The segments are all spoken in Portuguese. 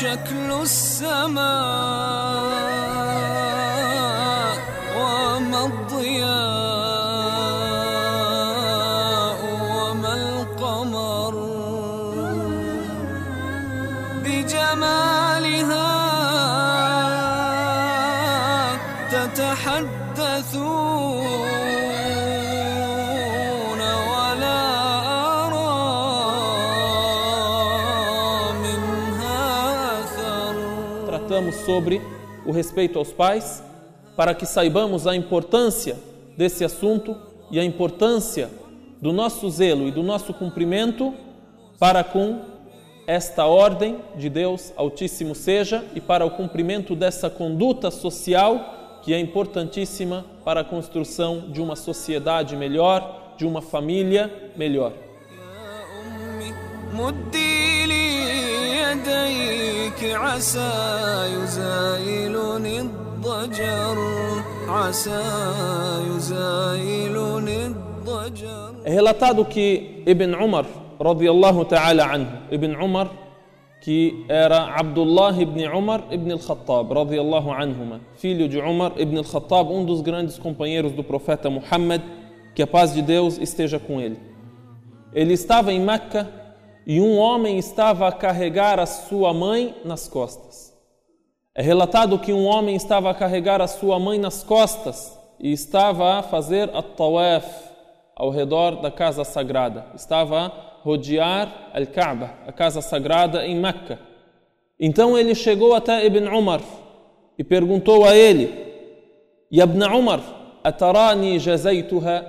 شكل السماء. Sobre o respeito aos pais para que saibamos a importância desse assunto e a importância do nosso zelo e do nosso cumprimento para com esta ordem de Deus Altíssimo seja e para o cumprimento dessa conduta social que é importantíssima para a construção de uma sociedade melhor, de uma família melhor. أمي مدي لي يديك عسى يزايلني الضجر عسى يزايلني الضجر É relatado que Ibn Umar, radiallahu ta'ala anhu, Ibn Umar, que era Abdullah ibn Umar ibn al-Khattab, radiallahu anhuma, filho de Umar ibn al-Khattab, um dos grandes companheiros do profeta Muhammad, que a paz de Deus esteja com ele. Ele estava em Meca e um homem estava a carregar a sua mãe nas costas. É relatado que um homem estava a carregar a sua mãe nas costas e estava a fazer a tawaf ao redor da casa sagrada. Estava a rodear Al-Kaaba, a casa sagrada em Meca. Então ele chegou até Ibn Umar e perguntou a ele: "Ya Ibn Umar, atarani jazaituha?"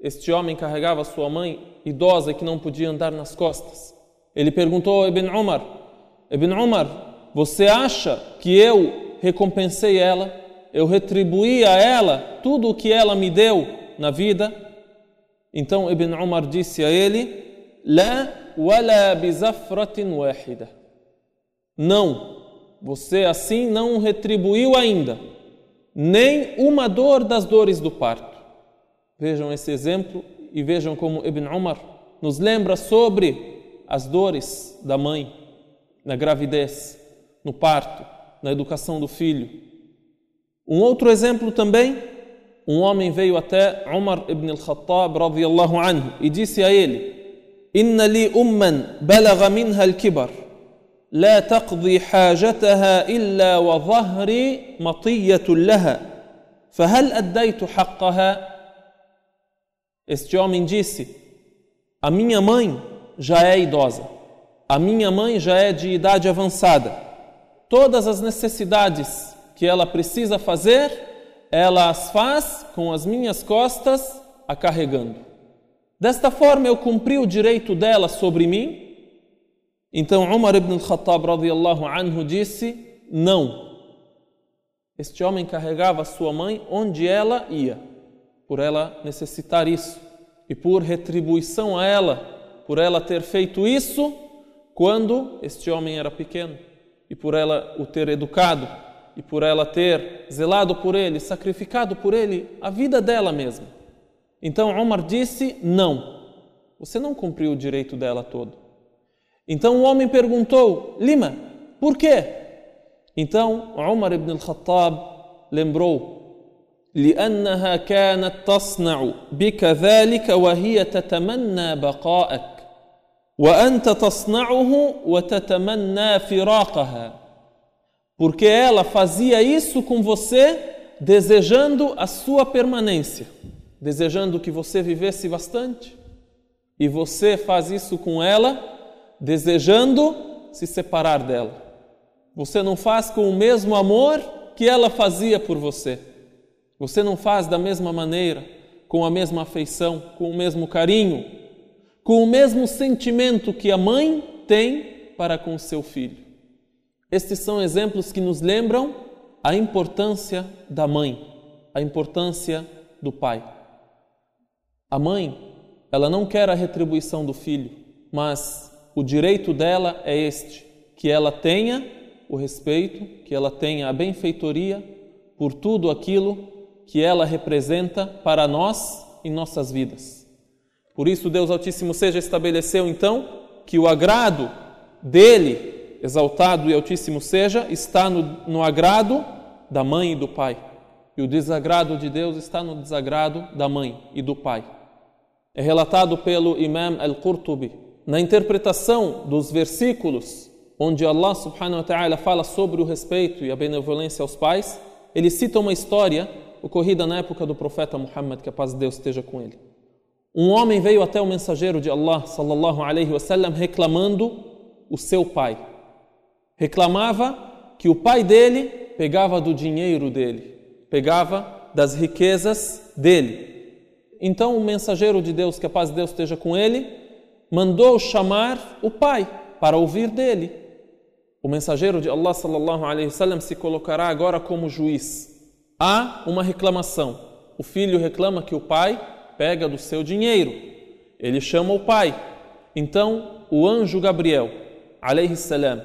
Este homem carregava sua mãe idosa que não podia andar nas costas. Ele perguntou a Ibn Umar: Ibn Umar, você acha que eu recompensei ela? Eu retribuí a ela tudo o que ela me deu na vida? Então Ibn Umar disse a ele: La wala bizafratin wahida. Não, você assim não retribuiu ainda, nem uma dor das dores do parto. Vejam esse exemplo e vejam como Ibn Umar nos lembra sobre as dores da mãe na gravidez, no parto, na educação do filho. Um outro exemplo também, um homem veio até Umar ibn al-Khattab radiyallahu anhu e disse a ele: "Inna li umman balagha minha al-kibar, la taqdi hajataha illa wa dhahri matiyatun laha, fahal addaytu haqqaha?" Este homem disse: A minha mãe já é idosa, a minha mãe já é de idade avançada. Todas as necessidades que ela precisa fazer, ela as faz com as minhas costas a carregando. Desta forma eu cumpri o direito dela sobre mim. Então Umar ibn al-Khattab radiyallahu anhu disse: Não. Este homem carregava sua mãe onde ela ia por ela necessitar isso e por retribuição a ela, por ela ter feito isso quando este homem era pequeno e por ela o ter educado e por ela ter zelado por ele, sacrificado por ele a vida dela mesma. Então Omar disse: Não, você não cumpriu o direito dela todo. Então o homem perguntou: Lima, por quê? Então Omar ibn al-Khattab lembrou لانها كانت تصنع بك ذلك وهي تتمنى بقاءك وانت تصنعه وتتمنى فراقها porque ela fazia isso com você desejando a sua permanência desejando que você vivesse bastante e você faz isso com ela desejando se separar dela você não faz com o mesmo amor que ela fazia por você você não faz da mesma maneira, com a mesma afeição, com o mesmo carinho, com o mesmo sentimento que a mãe tem para com seu filho. Estes são exemplos que nos lembram a importância da mãe, a importância do pai. A mãe, ela não quer a retribuição do filho, mas o direito dela é este: que ela tenha o respeito, que ela tenha a benfeitoria por tudo aquilo que ela representa para nós em nossas vidas. Por isso, Deus Altíssimo seja estabeleceu então que o agrado dele exaltado e altíssimo seja, está no, no agrado da mãe e do pai. E o desagrado de Deus está no desagrado da mãe e do pai. É relatado pelo Imam Al-Qurtubi na interpretação dos versículos onde Allah subhanahu wa ta'ala fala sobre o respeito e a benevolência aos pais, ele cita uma história ocorrida na época do profeta Muhammad, que a paz de Deus esteja com ele. Um homem veio até o mensageiro de Allah sallallahu alaihi wasallam reclamando o seu pai. Reclamava que o pai dele pegava do dinheiro dele, pegava das riquezas dele. Então o mensageiro de Deus, que a paz de Deus esteja com ele, mandou chamar o pai para ouvir dele. O mensageiro de Allah sallallahu alaihi wasallam se colocará agora como juiz. Há uma reclamação. O filho reclama que o pai pega do seu dinheiro. Ele chama o pai. Então o anjo Gabriel, alaihi salam,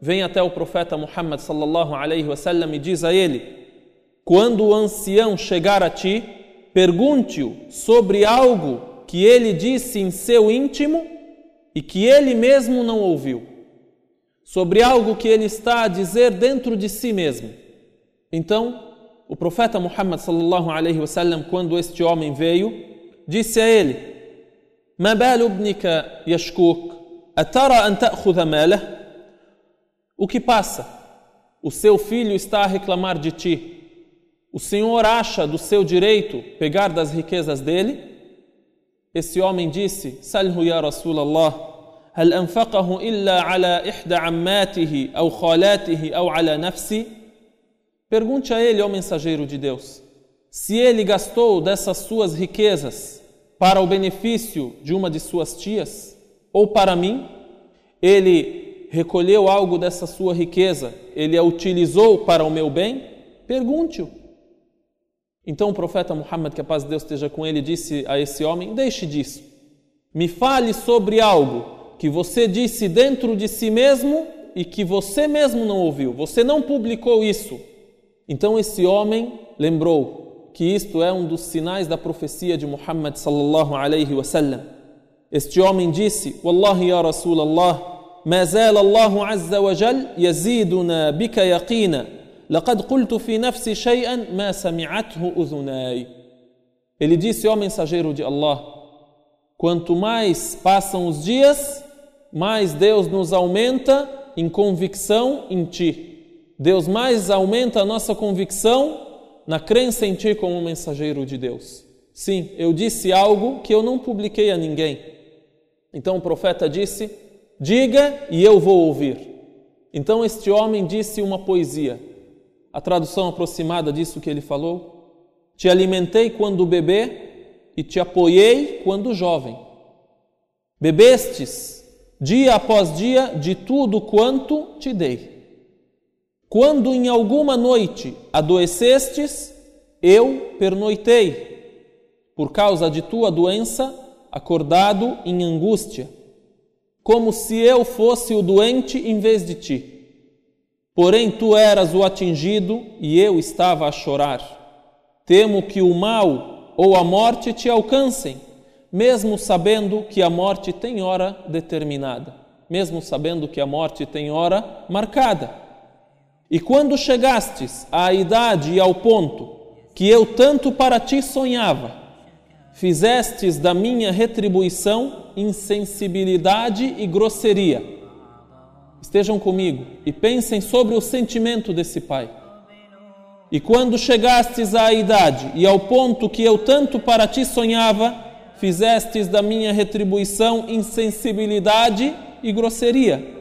vem até o profeta Muhammad sallallahu alaihi wasallam e diz a ele: Quando o ancião chegar a ti, pergunte-o sobre algo que ele disse em seu íntimo e que ele mesmo não ouviu, sobre algo que ele está a dizer dentro de si mesmo. Então, o profeta Muhammad sallallahu alaihi wasallam, quando este homem veio, disse a ele: "Ma balu ibnika yashkuk? Atara an ta'khudha malah?" O que passa? O seu filho está a reclamar de ti. O Senhor acha do seu direito pegar das riquezas dele? Esse homem disse: Salhu ya Rasulallah, هل أنفقه إلا على إحدى عماته أو خالاته أو على نفسه؟ Pergunte a ele, ó mensageiro de Deus, se ele gastou dessas suas riquezas para o benefício de uma de suas tias ou para mim, ele recolheu algo dessa sua riqueza, ele a utilizou para o meu bem? Pergunte-o. Então o profeta Muhammad, que a paz de Deus esteja com ele, disse a esse homem: Deixe disso. Me fale sobre algo que você disse dentro de si mesmo e que você mesmo não ouviu. Você não publicou isso. Então esse homem lembrou que isto é um dos sinais da profecia de Muhammad sallallahu alaihi wasallam. Este homem disse: Wallahi ya Rasulallah, ما زال الله عز وجل يزيدنا بك يقينا لقد قلت في نفسي شيئا ما سمعته أذناي Ele disse, ó mensageiro de Allah, quanto mais passam os dias, mais Deus nos aumenta em convicção em Ti. Deus mais aumenta a nossa convicção na crença em Ti como mensageiro de Deus. Sim, eu disse algo que eu não publiquei a ninguém. Então o profeta disse: Diga e eu vou ouvir. Então este homem disse uma poesia. A tradução aproximada disso que ele falou: Te alimentei quando bebê e te apoiei quando jovem. Bebestes dia após dia de tudo quanto te dei. Quando em alguma noite adoecestes, eu pernoitei, por causa de tua doença, acordado em angústia, como se eu fosse o doente em vez de ti. Porém, tu eras o atingido e eu estava a chorar. Temo que o mal ou a morte te alcancem, mesmo sabendo que a morte tem hora determinada, mesmo sabendo que a morte tem hora marcada. E quando chegastes à idade e ao ponto que eu tanto para ti sonhava, fizestes da minha retribuição insensibilidade e grosseria. Estejam comigo e pensem sobre o sentimento desse pai. E quando chegastes à idade e ao ponto que eu tanto para ti sonhava, fizestes da minha retribuição insensibilidade e grosseria,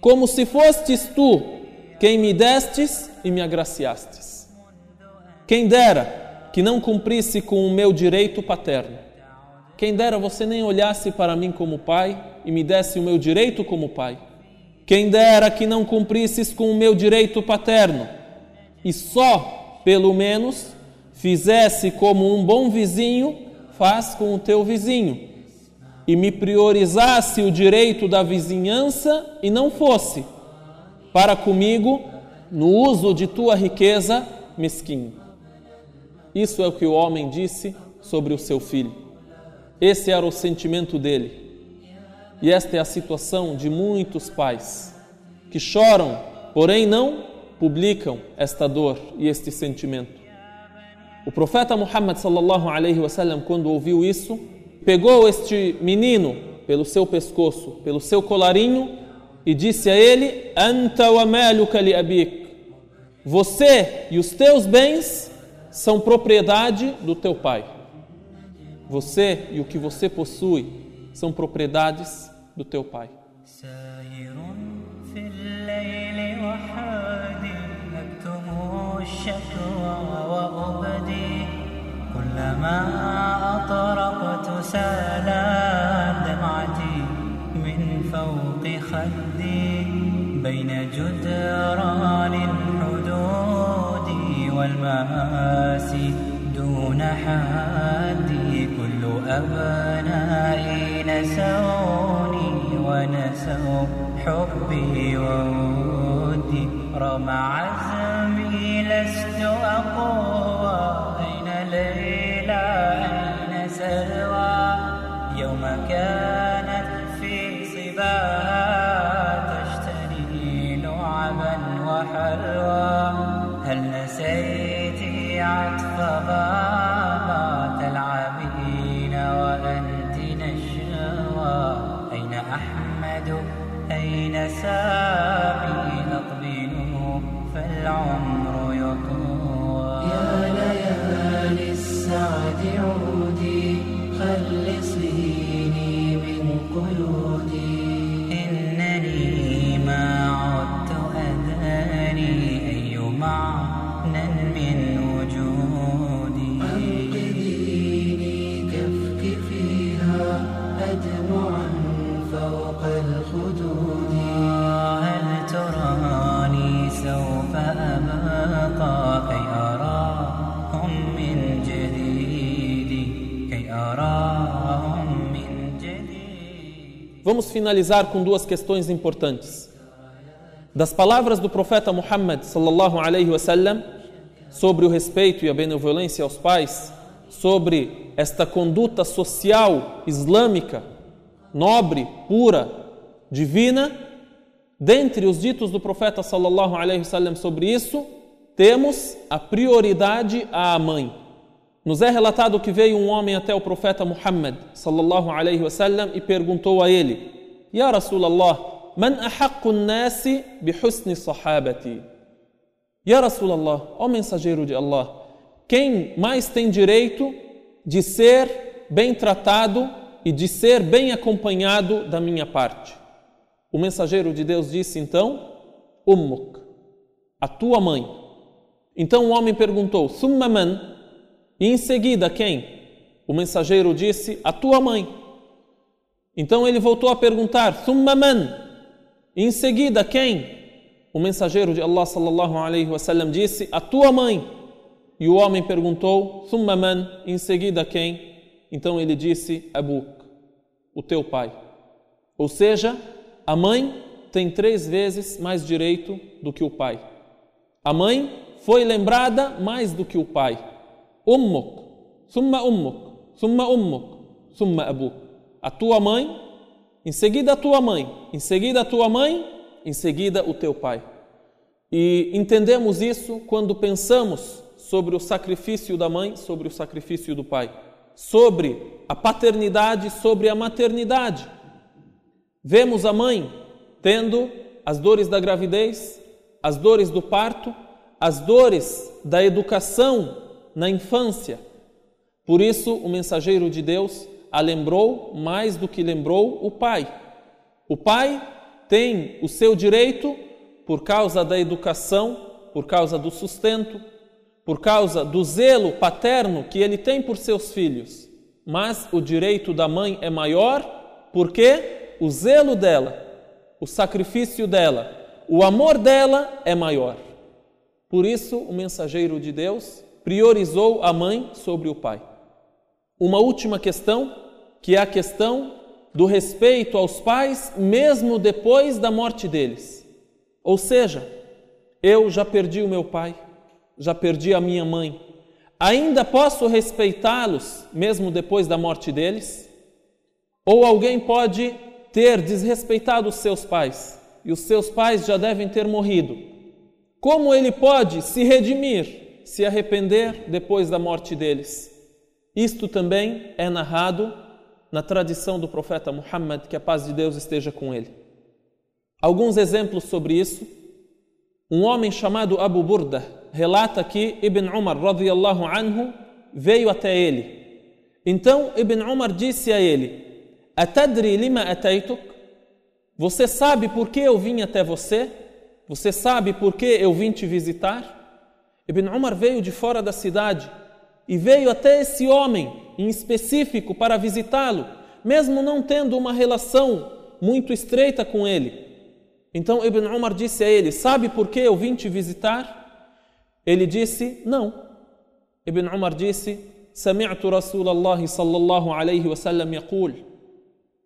como se fostes tu quem me destes e me agraciastes. Quem dera que não cumprisse com o meu direito paterno. Quem dera você nem olhasse para mim como pai e me desse o meu direito como pai. Quem dera que não cumprisses com o meu direito paterno e só, pelo menos, fizesse como um bom vizinho faz com o teu vizinho e me priorizasse o direito da vizinhança e não fosse para comigo no uso de tua riqueza mesquinho. Isso é o que o homem disse sobre o seu filho. Esse era o sentimento dele. E esta é a situação de muitos pais que choram, porém não publicam esta dor e este sentimento. O profeta Muhammad sallallahu alaihi wasallam quando ouviu isso, pegou este menino pelo seu pescoço, pelo seu colarinho e disse a ele: "Anta wa maluka li abik". Você e os teus bens são propriedade do teu pai. Você e o que você possui são propriedades do teu pai. ساير في الليل وحادي أكتم الشكوى وأبدي كلما أطرقت سالت دمعتي من فوق خدي بين جدران الحدود والمآسي دون حدي كل أبنائي نسوني ونسوا حبي وودي. رغم عزمي لست أقوى أين ليلى؟ ऐसा Vamos finalizar com duas questões importantes. Das palavras do profeta Muhammad sallallahu alaihi wasallam sobre o respeito e a benevolência aos pais, sobre esta conduta social islâmica, nobre, pura, divina, dentre os ditos do profeta sallallahu alaihi wasallam sobre isso, temos a prioridade à mãe. Nos é relatado que veio um homem até o profeta Muhammad sallallahu alaihi wasallam e perguntou a ele: "Ya Rasulallah, man ahaqqu an-nasi bi husni sahabati?" Ya Rasulallah, ó mensageiro de Allah, quem mais tem direito de ser bem tratado e de ser bem acompanhado da minha parte? O mensageiro de Deus disse então: Ummuk, a tua mãe. Então o homem perguntou: Summa man? E em seguida quem? O mensageiro disse: A tua mãe. Então ele voltou a perguntar: Summa man? E em seguida quem? O mensageiro de Allah sallallahu alaihi wasallam disse: A tua mãe. E o homem perguntou: Summa man? E em seguida quem? Então ele disse: Abuk, o teu pai. Ou seja, a mãe tem três vezes mais direito do que o pai. A mãe foi lembrada mais do que o pai. Ummuk, summa ummuk, summa ummuk, summa abuk. A tua mãe, em seguida a tua mãe, em seguida a tua mãe, em seguida o teu pai. E entendemos isso quando pensamos sobre o sacrifício da mãe, sobre o sacrifício do pai, sobre a paternidade, sobre a maternidade. Vemos a mãe tendo as dores da gravidez, as dores do parto, as dores da educação na infância. Por isso, o mensageiro de Deus a lembrou mais do que lembrou o pai. O pai tem o seu direito por causa da educação, por causa do sustento, por causa do zelo paterno que ele tem por seus filhos. Mas o direito da mãe é maior porque o zelo dela, o sacrifício dela, o amor dela é maior. Por isso, o mensageiro de Deus priorizou a mãe sobre o pai. Uma última questão, que é a questão do respeito aos pais, mesmo depois da morte deles. Ou seja, eu já perdi o meu pai, já perdi a minha mãe, ainda posso respeitá-los mesmo depois da morte deles? Ou alguém pode ter desrespeitado os seus pais, e os seus pais já devem ter morrido. Como ele pode se redimir, se arrepender depois da morte deles? Isto também é narrado na tradição do profeta Muhammad, que a paz de Deus esteja com ele. Alguns exemplos sobre isso. Um homem chamado Abu Burda relata que Ibn Umar radiyallahu anhu veio até ele. Então Ibn Umar disse a ele: Atadri lima ataituk? Você sabe por que eu vim até você? Você sabe por que eu vim te visitar? Ibn Umar veio de fora da cidade e veio até esse homem em específico para visitá-lo, mesmo não tendo uma relação muito estreita com ele. Então Ibn Umar disse a ele: Sabe por que eu vim te visitar? Ele disse: Não. Ibn Umar disse: سمعت رسول الله صلى الله عليه وسلم يقول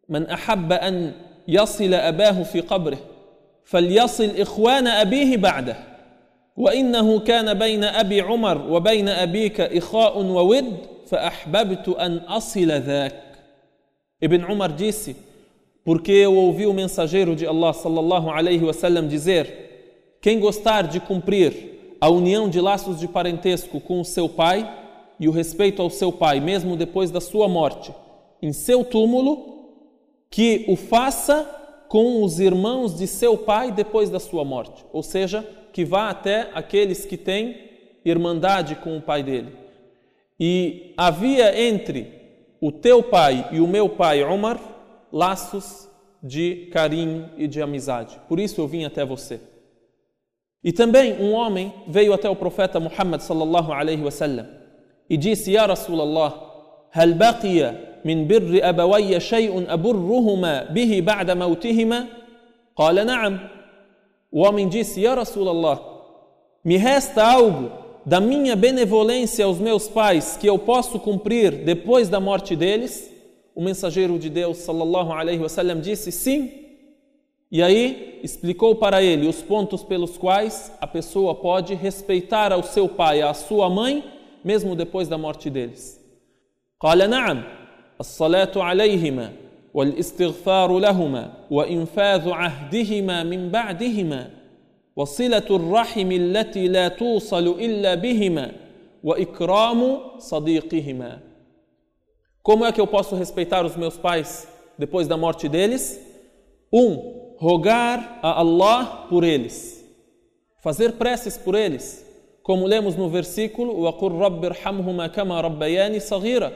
من احب ان يصل اباه في قبره فليصل اخوان ابيه بعده وانه كان بين ابي عمر وبين ابيك اخاء وود فاحببت ان اصل ذاك ابن عمر disse porque eu ouvi o mensageiro de Allah sallallahu alaihi wasallam dizer quem gostar de cumprir a união de laços de parentesco com o seu pai e o respeito ao seu pai, mesmo depois da sua morte, em seu túmulo, que o faça com os irmãos de seu pai depois da sua morte. Ou seja, que vá até aqueles que têm irmandade com o pai dele. E havia entre o teu pai e o meu pai, Omar, laços de carinho e de amizade. Por isso eu vim até você. E também um homem veio até o profeta Muhammad sallallahu alaihi wasallam e disse: Ya Rasulallah, هل بقي من بر أبوي شيء أبرهما به بعد موتهما؟ قال نعم. O homem disse: Ya Rasulallah, me resta algo da minha benevolência aos meus pais que eu posso cumprir depois da morte deles? O mensageiro de Deus, sallallahu alaihi wasallam, disse: Sim. E aí explicou para ele os pontos pelos quais a pessoa pode respeitar ao seu pai, à sua mãe mesmo depois da morte deles. قال نعم الصلاة عليهما والاستغفار لهما وإنفاذ عهدهما من بعدهما وصلة الرحم التي لا توصل إلا بهما وإكرام صديقهما Como é que eu posso respeitar os meus pais depois da morte deles? Um, rogar a Allah por eles, fazer preces por eles, como lemos no versículo, وَقُلْ رَبِّ ارْحَمْهُمَا كَمَا رَبَّيَانِ صَغِيرًا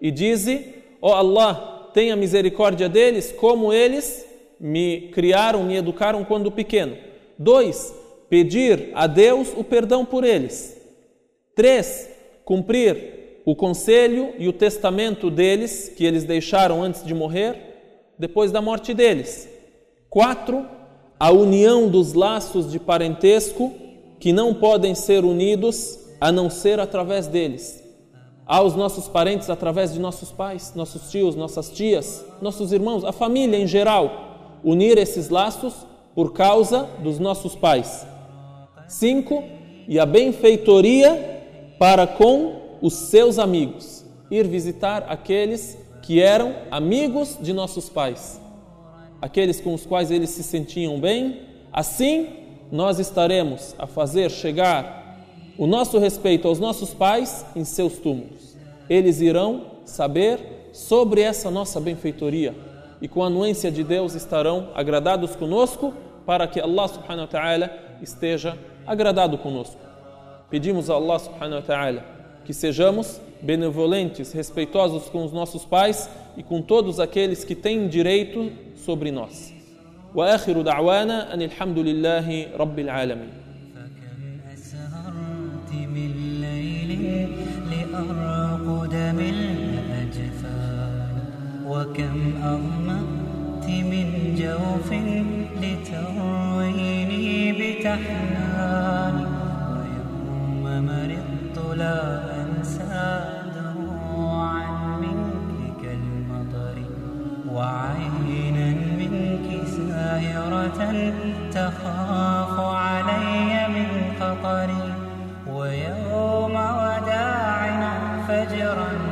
E dize, ó oh Allah, tenha misericórdia deles, como eles me criaram, me educaram quando pequeno. Dois, pedir a Deus o perdão por eles. Três, cumprir o conselho e o testamento deles, que eles deixaram antes de morrer, depois da morte deles. Quatro, a união dos laços de parentesco que não podem ser unidos a não ser através deles. Aos nossos parentes através de nossos pais, nossos tios, nossas tias, nossos irmãos, a família em geral. Unir esses laços por causa dos nossos pais. Cinco, e a benfeitoria para com os seus amigos. Ir visitar aqueles que eram amigos de nossos pais. Aqueles com os quais eles se sentiam bem. Assim, nós estaremos a fazer chegar o nosso respeito aos nossos pais em seus túmulos. Eles irão saber sobre essa nossa benfeitoria e com a anuência de Deus estarão agradados conosco para que Allah subhanahu wa ta'ala esteja agradado conosco. Pedimos a Allah subhanahu wa ta'ala que sejamos benevolentes, respeitosos com os nossos pais e com todos aqueles que têm direito sobre nós. واخر دعوانا ان الحمد لله رب العالمين وكم أغمأت من جوف لترويني بتحنان ويوم مرضت لا أنسى دموعا منك كالمطر وعينا منك ساهرة تخاف علي من خطري ويوم وداعنا فجرا